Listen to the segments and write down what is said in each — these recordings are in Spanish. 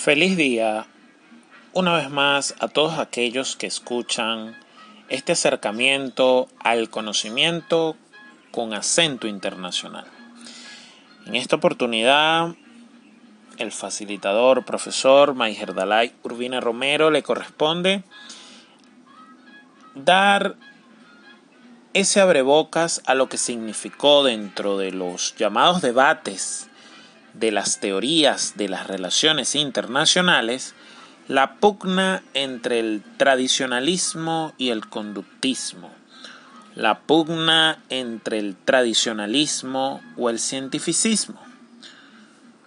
Feliz día una vez más a todos aquellos que escuchan este acercamiento al conocimiento con acento internacional. En esta oportunidad, el facilitador profesor Maiger Dalai Urbina Romero le corresponde dar ese abrebocas a lo que significó dentro de los llamados debates de las teorías de las relaciones internacionales la pugna entre el tradicionalismo y el conductismo, la pugna entre el tradicionalismo o el cientificismo.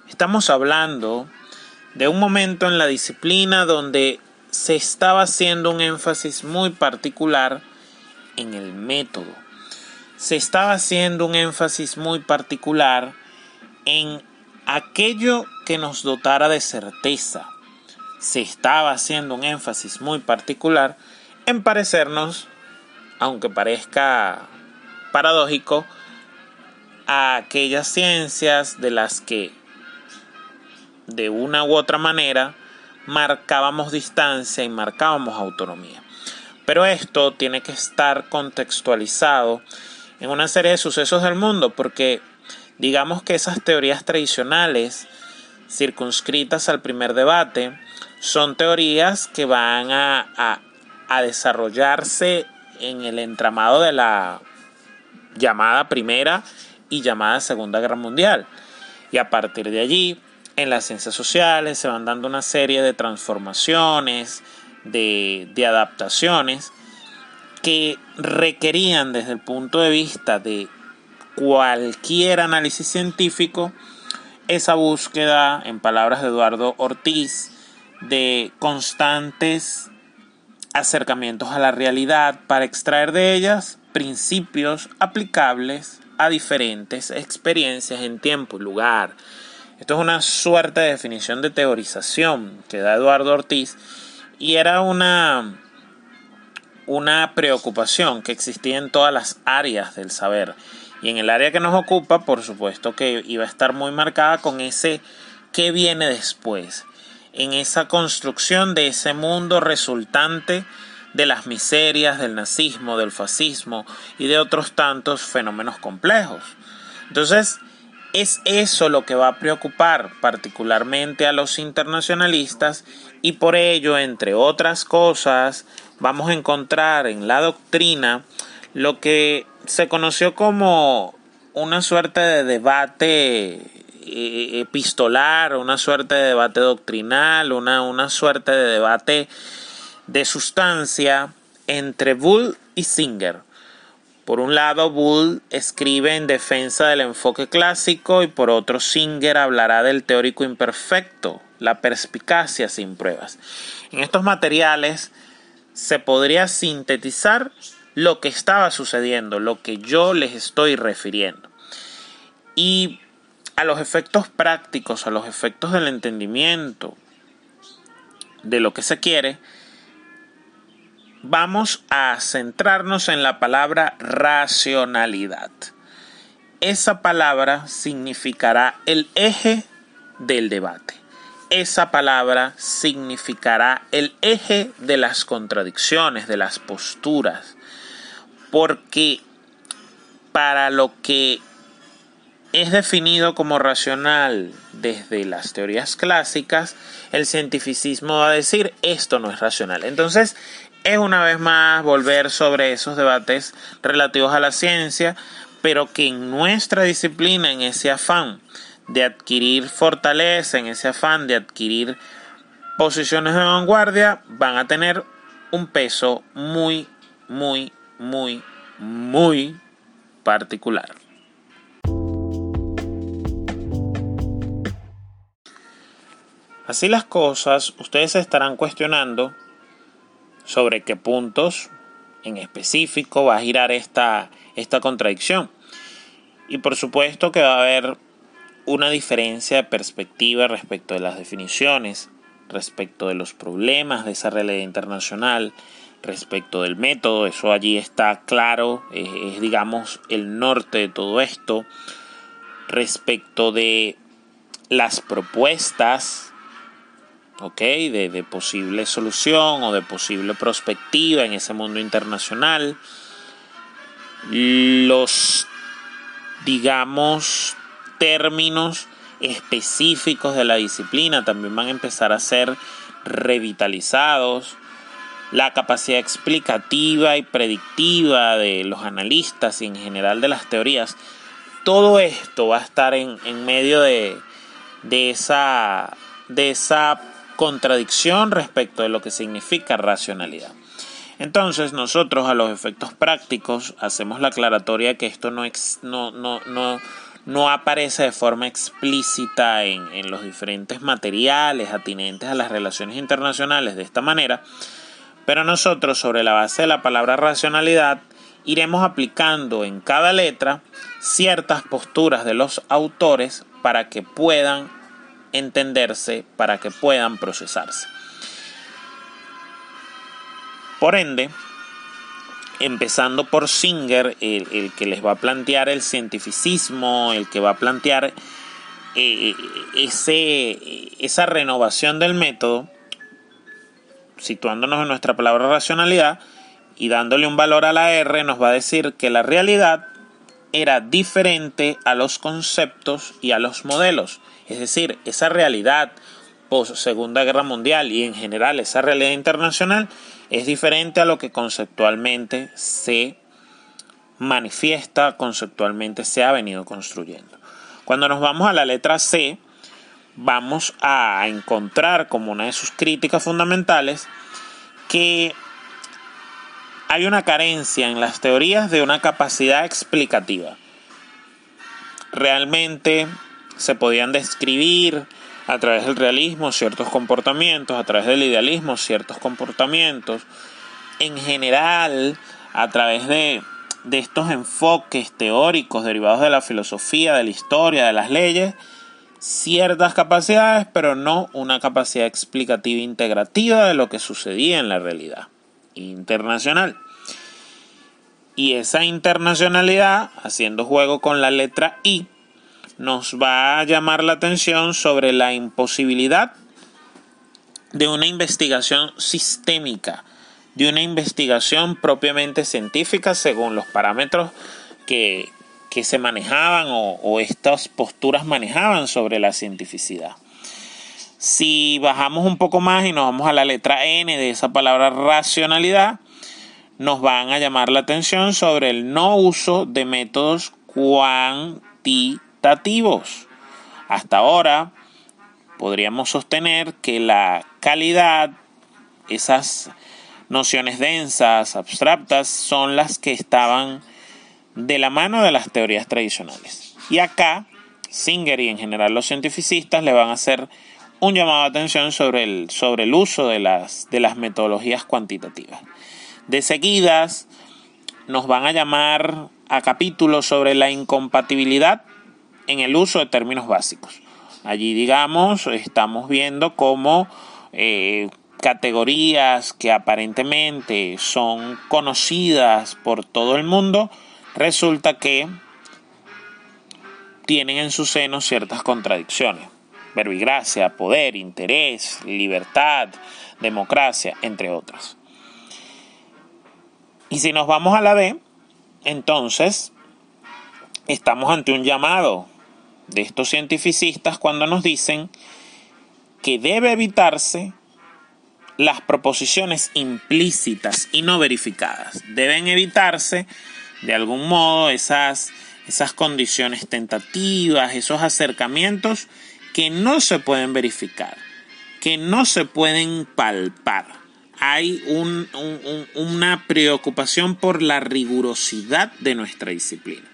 Estamos hablando de un momento en la disciplina donde se estaba haciendo un énfasis muy particular en el método. Se estaba haciendo un énfasis muy particular en aquello que nos dotara de certeza. Se estaba haciendo un énfasis muy particular en parecernos, aunque parezca paradójico, a aquellas ciencias de las que de una u otra manera marcábamos distancia y marcábamos autonomía. Pero esto tiene que estar contextualizado en una serie de sucesos del mundo porque Digamos que esas teorías tradicionales, circunscritas al primer debate, son teorías que van a, desarrollarse en el entramado de la llamada Primera y llamada Segunda Guerra Mundial. Y a partir de allí, en las ciencias sociales se van dando una serie de transformaciones, de, de adaptaciones que requerían desde el punto de vista de cualquier análisis científico, esa búsqueda, en palabras de Eduardo Ortiz, de constantes acercamientos a la realidad para extraer de ellas principios aplicables a diferentes experiencias en tiempo y lugar. Esto es una suerte de definición de teorización que da Eduardo Ortiz y era una, una preocupación que existía en todas las áreas del saber y en el área que nos ocupa, por supuesto que iba a estar muy marcada con ese qué viene después, en esa construcción de ese mundo resultante de las miserias, del nazismo, del fascismo y de otros tantos fenómenos complejos. Entonces, es eso lo que va a preocupar particularmente a los internacionalistas y por ello, entre otras cosas, vamos a encontrar en la doctrina lo que se conoció como una suerte de debate eh, epistolar, una suerte de debate doctrinal, una, una suerte de debate de sustancia entre Bull y Singer. Por un lado, Bull escribe en defensa del enfoque clásico y por otro, Singer hablará del teórico imperfecto, la perspicacia sin pruebas. En estos materiales se podría sintetizar lo que estaba sucediendo, lo que yo les estoy refiriendo. Y a los efectos prácticos, a los efectos del entendimiento de lo que se quiere, vamos a centrarnos en la palabra racionalidad. Esa palabra significará el eje del debate. Esa palabra significará el eje de las contradicciones, de las posturas, porque para lo que es definido como racional desde las teorías clásicas, el cientificismo va a decir esto no es racional. Entonces, es una vez más volver sobre esos debates relativos a la ciencia, pero que en nuestra disciplina, en ese afán de adquirir fortaleza, en ese afán de adquirir posiciones de vanguardia, van a tener un peso muy, muy, muy, muy particular. Así las cosas, ustedes se estarán cuestionando sobre qué puntos en específico va a girar esta, esta contradicción. Y por supuesto que va a haber una diferencia de perspectiva respecto de las definiciones, respecto de los problemas de esa realidad internacional, respecto del método, eso allí está claro, es, digamos el norte de todo esto, respecto de las propuestas ¿ok? De, de posible solución o de posible perspectiva en ese mundo internacional. Los, digamos, términos específicos de la disciplina también van a empezar a ser revitalizados. La capacidad explicativa y predictiva de los analistas y en general de las teorías. Todo esto va a estar en, medio de, de, esa, de esa contradicción respecto de lo que significa racionalidad. Entonces nosotros a los efectos prácticos hacemos la aclaratoria que esto no, no, no, no, no aparece de forma explícita en, en los diferentes materiales atinentes a las relaciones internacionales de esta manera, pero nosotros sobre la base de la palabra racionalidad iremos aplicando en cada letra ciertas posturas de los autores para que puedan entenderse, para que puedan procesarse. Por ende, empezando por Singer, el, que les va a plantear el cientificismo, el que va a plantear eh, ese, esa renovación del método, situándonos en nuestra palabra racionalidad y dándole un valor a la R, nos va a decir que la realidad era diferente a los conceptos y a los modelos. Es decir, esa realidad post Segunda Guerra Mundial y en general esa realidad internacional es diferente a lo que conceptualmente se manifiesta, conceptualmente se ha venido construyendo. Cuando nos vamos a la letra C, vamos a encontrar como una de sus críticas fundamentales que hay una carencia en las teorías de una capacidad explicativa. Realmente se podían describir a través del realismo ciertos comportamientos, a través del idealismo ciertos comportamientos, en general a través de, de estos enfoques teóricos derivados de la filosofía, de la historia, de las leyes, ciertas capacidades, pero no una capacidad explicativa integrativa de lo que sucedía en la realidad internacional. Y esa internacionalidad, haciendo juego con la letra I, nos va a llamar la atención sobre la imposibilidad de una investigación sistémica, de una investigación propiamente científica según los parámetros que, se manejaban o, o estas posturas manejaban sobre la cientificidad. Si bajamos un poco más y nos vamos a la letra N de esa palabra racionalidad, nos van a llamar la atención sobre el no uso de métodos cuantitativos hasta ahora podríamos sostener que la calidad, esas nociones densas, abstractas, son las que estaban de la mano de las teorías tradicionales. Y acá, Singer y en general los cientificistas le van a hacer un llamado de atención sobre el, sobre el uso de las, de las metodologías cuantitativas. De seguidas, nos van a llamar a capítulos sobre la incompatibilidad en el uso de términos básicos. Allí, digamos, estamos viendo cómo eh, categorías que aparentemente son conocidas por todo el mundo, resulta que tienen en su seno ciertas contradicciones. Verbigracia, poder, interés, libertad, democracia, entre otras. Y si nos vamos a la B, entonces estamos ante un llamado de estos cientificistas cuando nos dicen que debe evitarse las proposiciones implícitas y no verificadas. Deben evitarse de algún modo esas, esas condiciones tentativas, esos acercamientos que no se pueden verificar, que no se pueden palpar. Hay una preocupación por la rigurosidad de nuestra disciplina.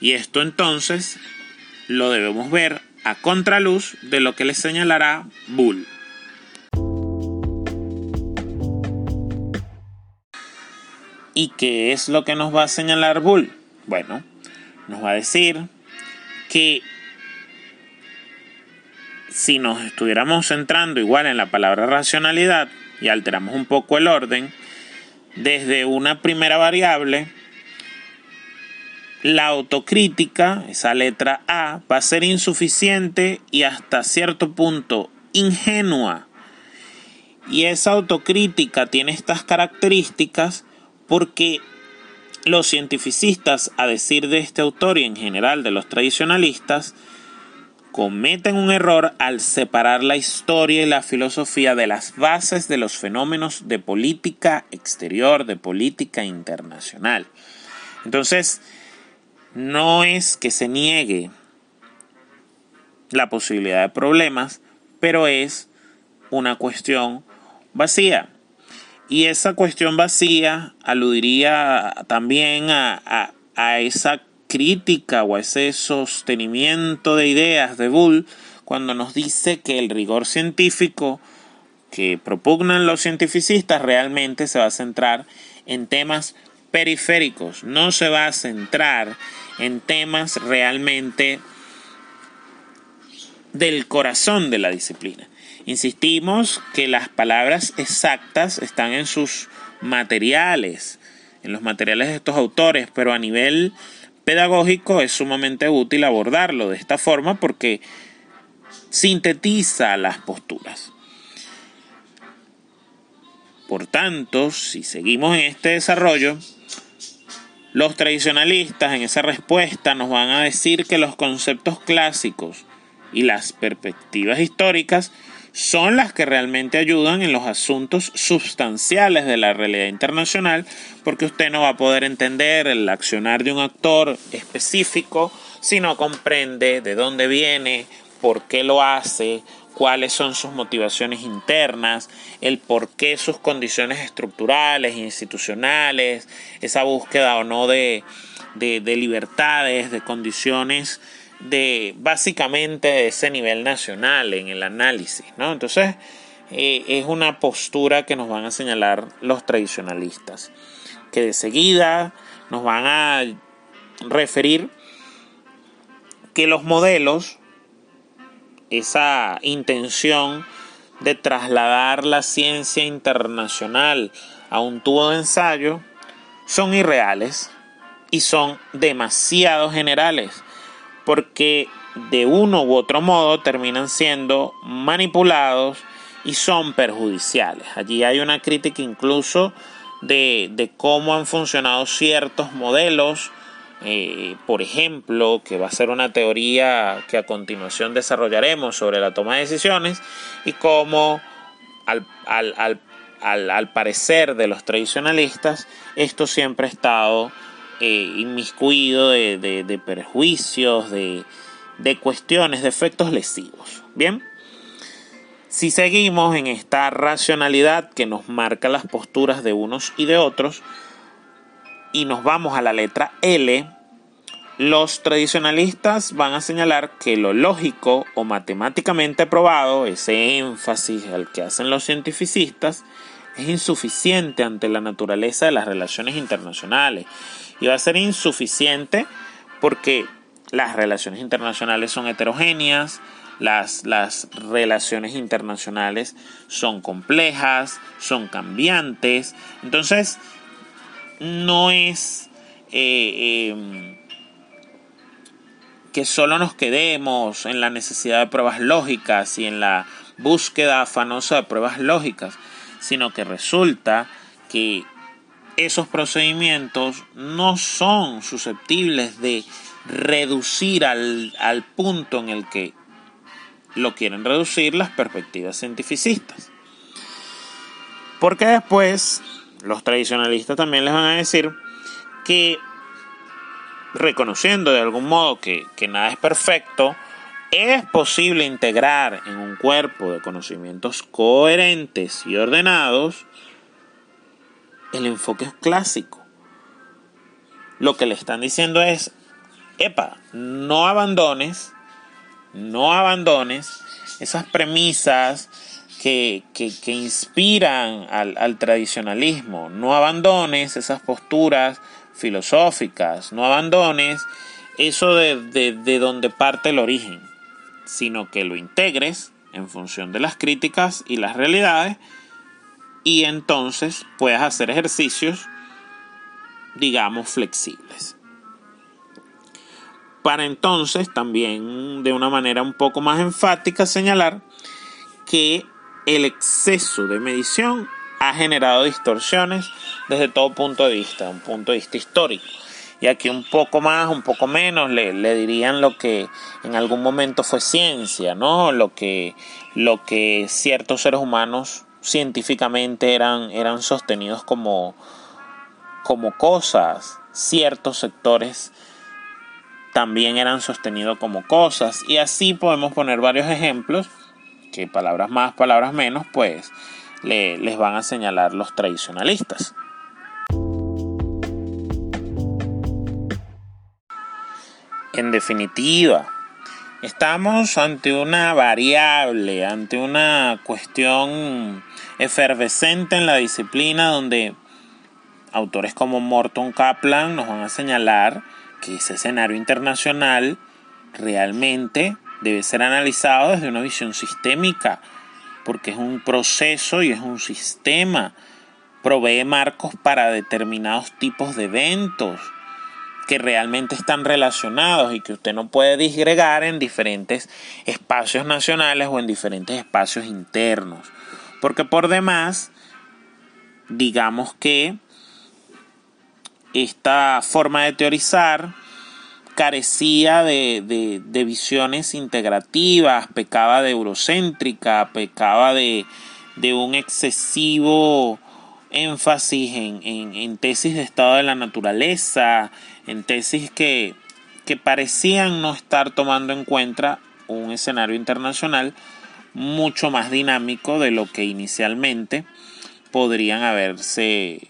Y esto entonces lo debemos ver a contraluz de lo que le señalará Bull. ¿Y qué es lo que nos va a señalar Bull? Bueno, nos va a decir que si nos estuviéramos centrando igual en la palabra racionalidad y alteramos un poco el orden, desde una primera variable la autocrítica, esa letra A, va a ser insuficiente y hasta cierto punto ingenua. Y esa autocrítica tiene estas características porque los cientificistas, a decir de este autor y en general de los tradicionalistas, cometen un error al separar la historia y la filosofía de las bases de los fenómenos de política exterior, de política internacional. Entonces, no es que se niegue la posibilidad de problemas, pero es una cuestión vacía. Y esa cuestión vacía aludiría también a, a esa crítica o ese sostenimiento de ideas de Bull cuando nos dice que el rigor científico que propugnan los cientificistas realmente se va a centrar en temas periféricos, no se va a centrar en temas realmente del corazón de la disciplina. Insistimos que las palabras exactas están en sus materiales, en los materiales de estos autores, pero a nivel pedagógico es sumamente útil abordarlo de esta forma porque sintetiza las posturas. Por tanto, si seguimos en este desarrollo, los tradicionalistas en esa respuesta nos van a decir que los conceptos clásicos y las perspectivas históricas son las que realmente ayudan en los asuntos sustanciales de la realidad internacional, porque usted no va a poder entender el accionar de un actor específico si no comprende de dónde viene, por qué lo hace, cuáles son sus motivaciones internas, el por qué sus condiciones estructurales, institucionales, esa búsqueda o no de, de, de libertades, de condiciones de básicamente de ese nivel nacional en el análisis, ¿no? Entonces, eh, es una postura que nos van a señalar los tradicionalistas, que de seguida nos van a referir que los modelos, esa intención de trasladar la ciencia internacional a un tubo de ensayo, son irreales y son demasiado generales porque de uno u otro modo terminan siendo manipulados y son perjudiciales. Allí hay una crítica incluso de, cómo han funcionado ciertos modelos, eh, por ejemplo, que va a ser una teoría que a continuación desarrollaremos sobre la toma de decisiones y cómo al, al parecer de los tradicionalistas esto siempre ha estado eh, inmiscuido de, perjuicios, de, de cuestiones, de efectos lesivos. Bien, si seguimos en esta racionalidad que nos marca las posturas de unos y de otros, y nos vamos a la letra L, los tradicionalistas van a señalar que lo lógico o matemáticamente probado, ese énfasis al que hacen los cientificistas, es insuficiente ante la naturaleza de las relaciones internacionales. Y va a ser insuficiente porque las relaciones internacionales son heterogéneas, las, las relaciones internacionales son complejas, son cambiantes, entonces no es eh, em, que solo nos quedemos en la necesidad de pruebas lógicas y en la búsqueda afanosa de pruebas lógicas, sino que resulta que esos procedimientos no son susceptibles de reducir al, punto en el que lo quieren reducir las perspectivas cientificistas. Porque después los tradicionalistas también les van a decir que reconociendo de algún modo que, que nada es perfecto, es posible integrar en un cuerpo de conocimientos coherentes y ordenados el enfoque clásico. Lo que le están diciendo es, epa, no abandones, no abandones esas premisas que, inspiran al, tradicionalismo, no abandones esas posturas filosóficas, no abandones eso de, de donde parte el origen, sino que lo integres en función de las críticas y las realidades y entonces puedes hacer ejercicios, digamos, flexibles. Para entonces también de una manera un poco más enfática señalar que el exceso de medición ha generado distorsiones desde todo punto de vista, un punto de vista histórico. Y aquí un poco más, un poco menos, le, dirían lo que en algún momento fue ciencia, ¿no? Lo que, lo que ciertos seres humanos científicamente eran, eran sostenidos como, como cosas, ciertos sectores también eran sostenidos como cosas. Y así podemos poner varios ejemplos, que palabras más, palabras menos, pues les van a señalar los tradicionalistas. En definitiva, estamos ante una variable, ante una cuestión efervescente en la disciplina donde autores como Morton Kaplan nos van a señalar que ese escenario internacional realmente debe ser analizado desde una visión sistémica, porque es un proceso y es un sistema, provee marcos para determinados tipos de eventos, que realmente están relacionados y que usted no puede disgregar en diferentes espacios nacionales o en diferentes espacios internos. Porque por demás, digamos que esta forma de teorizar carecía de, visiones integrativas, pecaba de eurocéntrica, pecaba de, de un excesivo énfasis en, tesis de estado de la naturaleza, en tesis que, que parecían no estar tomando en cuenta un escenario internacional mucho más dinámico de lo que inicialmente podrían haberse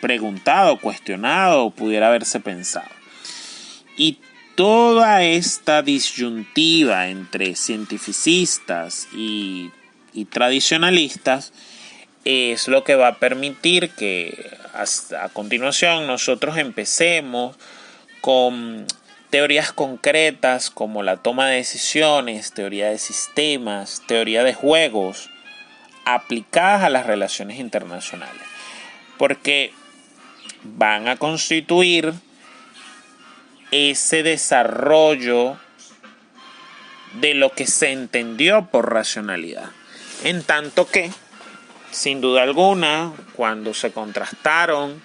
preguntado, cuestionado o pudiera haberse pensado. Y toda esta disyuntiva entre cientificistas y, y tradicionalistas es lo que va a permitir que a continuación nosotros empecemos con teorías concretas como la toma de decisiones, teoría de sistemas, teoría de juegos aplicadas a las relaciones internacionales. Porque van a constituir ese desarrollo de lo que se entendió por racionalidad. En tanto que sin duda alguna, cuando se contrastaron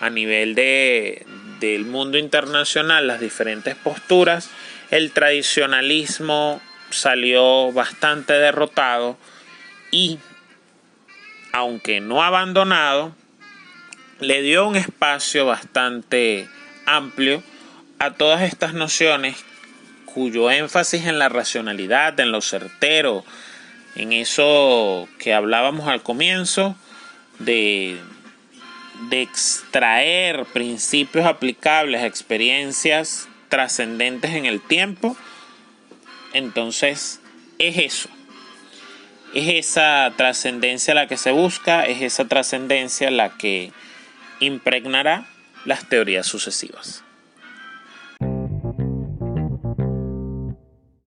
a nivel de, del mundo internacional las diferentes posturas, el tradicionalismo salió bastante derrotado y, aunque no abandonado, le dio un espacio bastante amplio a todas estas nociones cuyo énfasis en la racionalidad, en lo certero, en eso que hablábamos al comienzo de, de extraer principios aplicables a experiencias trascendentes en el tiempo, entonces es eso. Es esa trascendencia la que se busca, es esa trascendencia la que impregnará las teorías sucesivas.